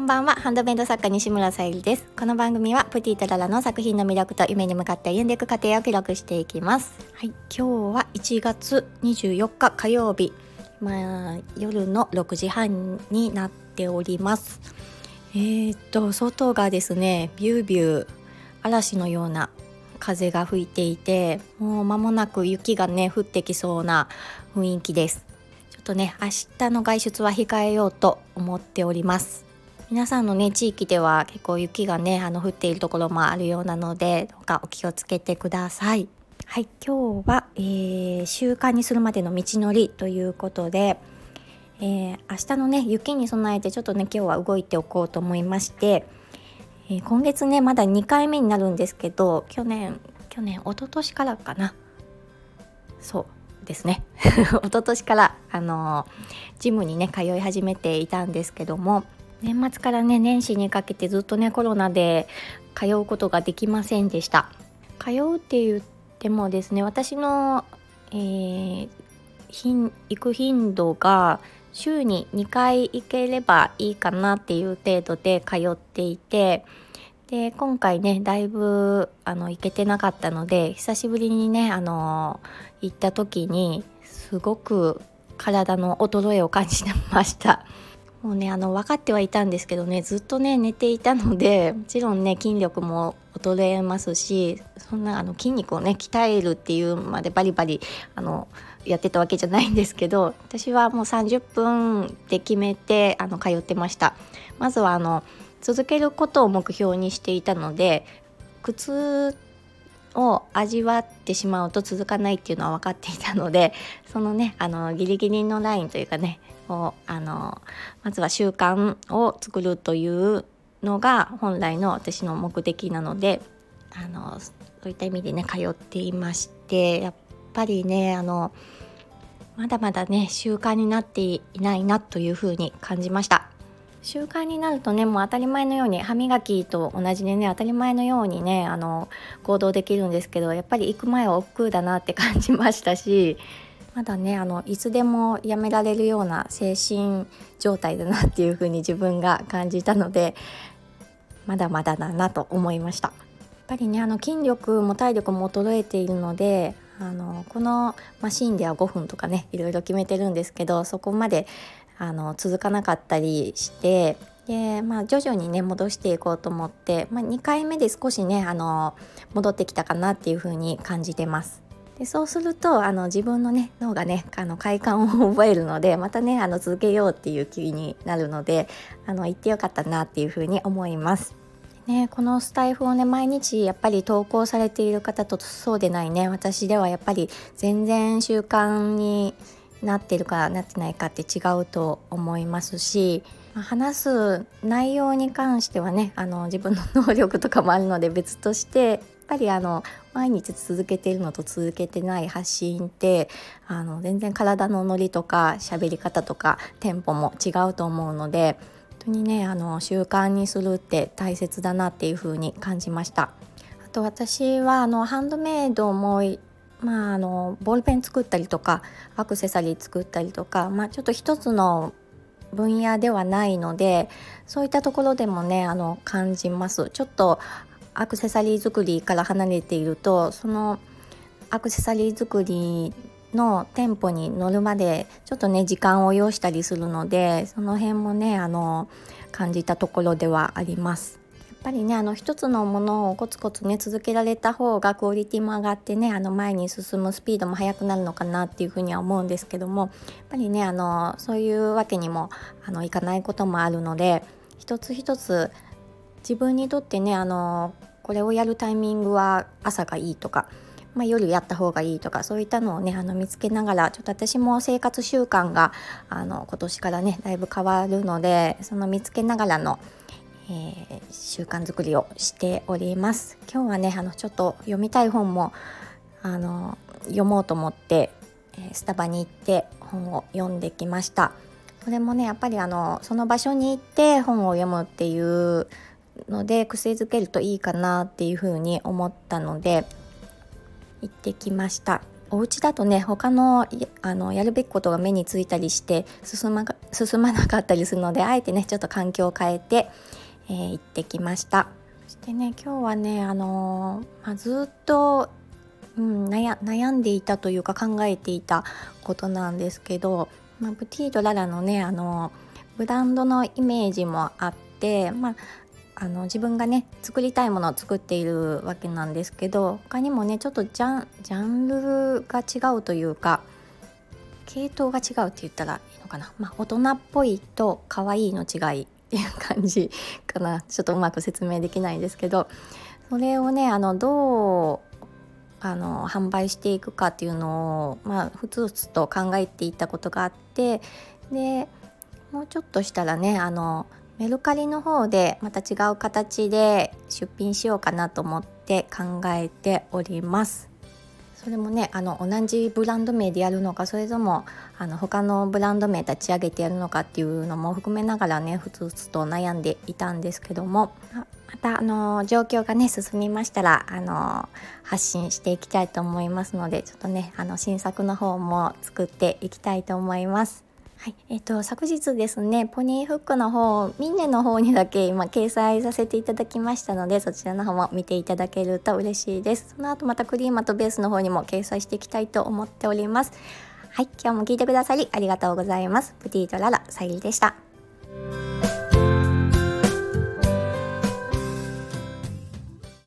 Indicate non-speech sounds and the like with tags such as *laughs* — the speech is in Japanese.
こんばんは。ハンドメイド作家西村さゆりです。この番組はプティとララの作品の魅力と夢に向かって歩んでいく過程を記録していきます。はい。今日は1月24日火曜日。まあ夜の6時半になっております。えー、っと外がですねビュービュー嵐のような風が吹いていてもう間もなく雪がね降ってきそうな雰囲気です。ちょっとね明日の外出は控えようと思っております。皆さんのね地域では結構雪がねあの降っているところもあるようなのでどうかお気をつけてください。はい今日は、えー、習慣にするまでの道のりということでえー、明日のね雪に備えてちょっとね今日は動いておこうと思いまして、えー、今月ねまだ2回目になるんですけど去年去年一昨年からかな。そうですね。*laughs* 一昨年からあのジムにね通い始めていたんですけども年末からね年始にかけてずっとねコロナで通うことができませんでした通うって言ってもですね私の、えー、行く頻度が週に2回行ければいいかなっていう程度で通っていてで今回ねだいぶあの行けてなかったので久しぶりにねあの行った時にすごく体の衰えを感じてました。もうねあの分かってはいたんですけどねずっとね寝ていたので *laughs* もちろんね筋力も衰えますしそんなあの筋肉をね鍛えるっていうまでバリバリあのやってたわけじゃないんですけど私はもう30分で決めてあの通ってました。まずはあの続けることを目標にしていたので苦痛を味わってしまうと続かないっていうのは分かっていたのでそのねあのギリギリのラインというかねをあのまずは習慣を作るというのが本来の私の目的なのであのそういった意味でね通っていましてやっぱりねあのまだまだね習慣になっていないなというふうに感じました。習慣になるとねもう当たり前のように歯磨きと同じでね当たり前のようにねあの行動できるんですけどやっぱり行く前は億劫だなって感じましたしまだねあのいつでもやめられるような精神状態だなっていうふうに自分が感じたのでまだまだだなと思いました。やっぱりねあの筋力も体力も衰えているのであのこのマシンでは5分とかねいろいろ決めてるんですけどそこまであの続かなかったりしてで、まあ、徐々にね戻していこうと思って、まあ、2回目で少しねあの戻ってきたかなっていう風に感じてます。でそうするとあの自分のね脳がねあの快感を覚えるのでまたねあの続けようっていう気になるのであの行ってよかったなっていう風に思います。ね、このスタイフをね毎日やっぱり投稿されている方とそうでないね私ではやっぱり全然習慣になってるかなってないかって違うと思いますし話す内容に関してはねあの自分の能力とかもあるので別としてぱりあの毎日続けているのと続けてない発信ってあの全然体のノリとか喋り方とかテンポも違うと思うので本。当にねあの習慣にするって大切だなっていう風に感じましたあと私はあのハンドメイドもまああのボールペン作ったりとかアクセサリー作ったりとかまあちょっと一つの分野ではないのでそういったところでもねあの感じますちょっとアクセサリー作りから離れているとそのアクセサリー作りの店舗に乗るまでちょっとね時間を要したりするのでその辺もねあの感じたところではあります。やっぱりねあの一つのものをコツコツね続けられた方がクオリティも上がってねあの前に進むスピードも速くなるのかなっていうふうには思うんですけどもやっぱりねあのそういうわけにもあのいかないこともあるので一つ一つ自分にとってねあのこれをやるタイミングは朝がいいとかまあ、夜やった方がいいとかそういったのをねあの見つけながらちょっと私も生活習慣があの今年からねだいぶ変わるのでその見つけながらの、えー、習慣づくりをしております。今日はねあのちょっと読みたい本もあの読もうと思って、えスタバに行って本を読んできました。これもねやっぱりあのその場所に行って本を読むっていうので癖づけるといいかなっていうふうに思ったので行ってきました。お家だとね他のあのやるべきことが目についたりして進ま進まなかったりするのであえてねちょっと環境を変えて、えー、行ってきました。そしてね今日はねあのー、まあ、ずっと、うん、悩んでいたというか考えていたことなんですけど、まあ、プティートララのねあのブランドのイメージもあって、まあ、あの自分がね作りたいものを作っているわけなんですけど他にもねちょっとジャンジャンルが違うというか系統が違うって言ったらいいのかな、まあ、大人っぽいと可愛いの違いっていう感じかな。ちょっとうまく説明できないんですけどそれをねあのどうあの販売していくかっていうのを、まあ、ふつふつと考えていたことがあってでもうちょっとしたらねあのメルカリの方でまた違う形で出品しようかなと思って考えておりますそれもねあの同じブランド名でやるのかそれともあの他のブランド名立ち上げてやるのかっていうのも含めながらねふつふつと悩んでいたんですけどもまたあの状況がね進みましたらあの発信していきたいと思いますのでちょっとねあの新作の方も作っていきたいと思います。はい、えっ、ー、と昨日ですねポニーフックの方ミンネの方にだけ今掲載させていただきましたのでそちらの方も見ていただけると嬉しいです。その後またクリーマとベースの方にも掲載していきたいと思っております。はい。今日も聞いてくださりありがとうございます。プティートララさゆりでした。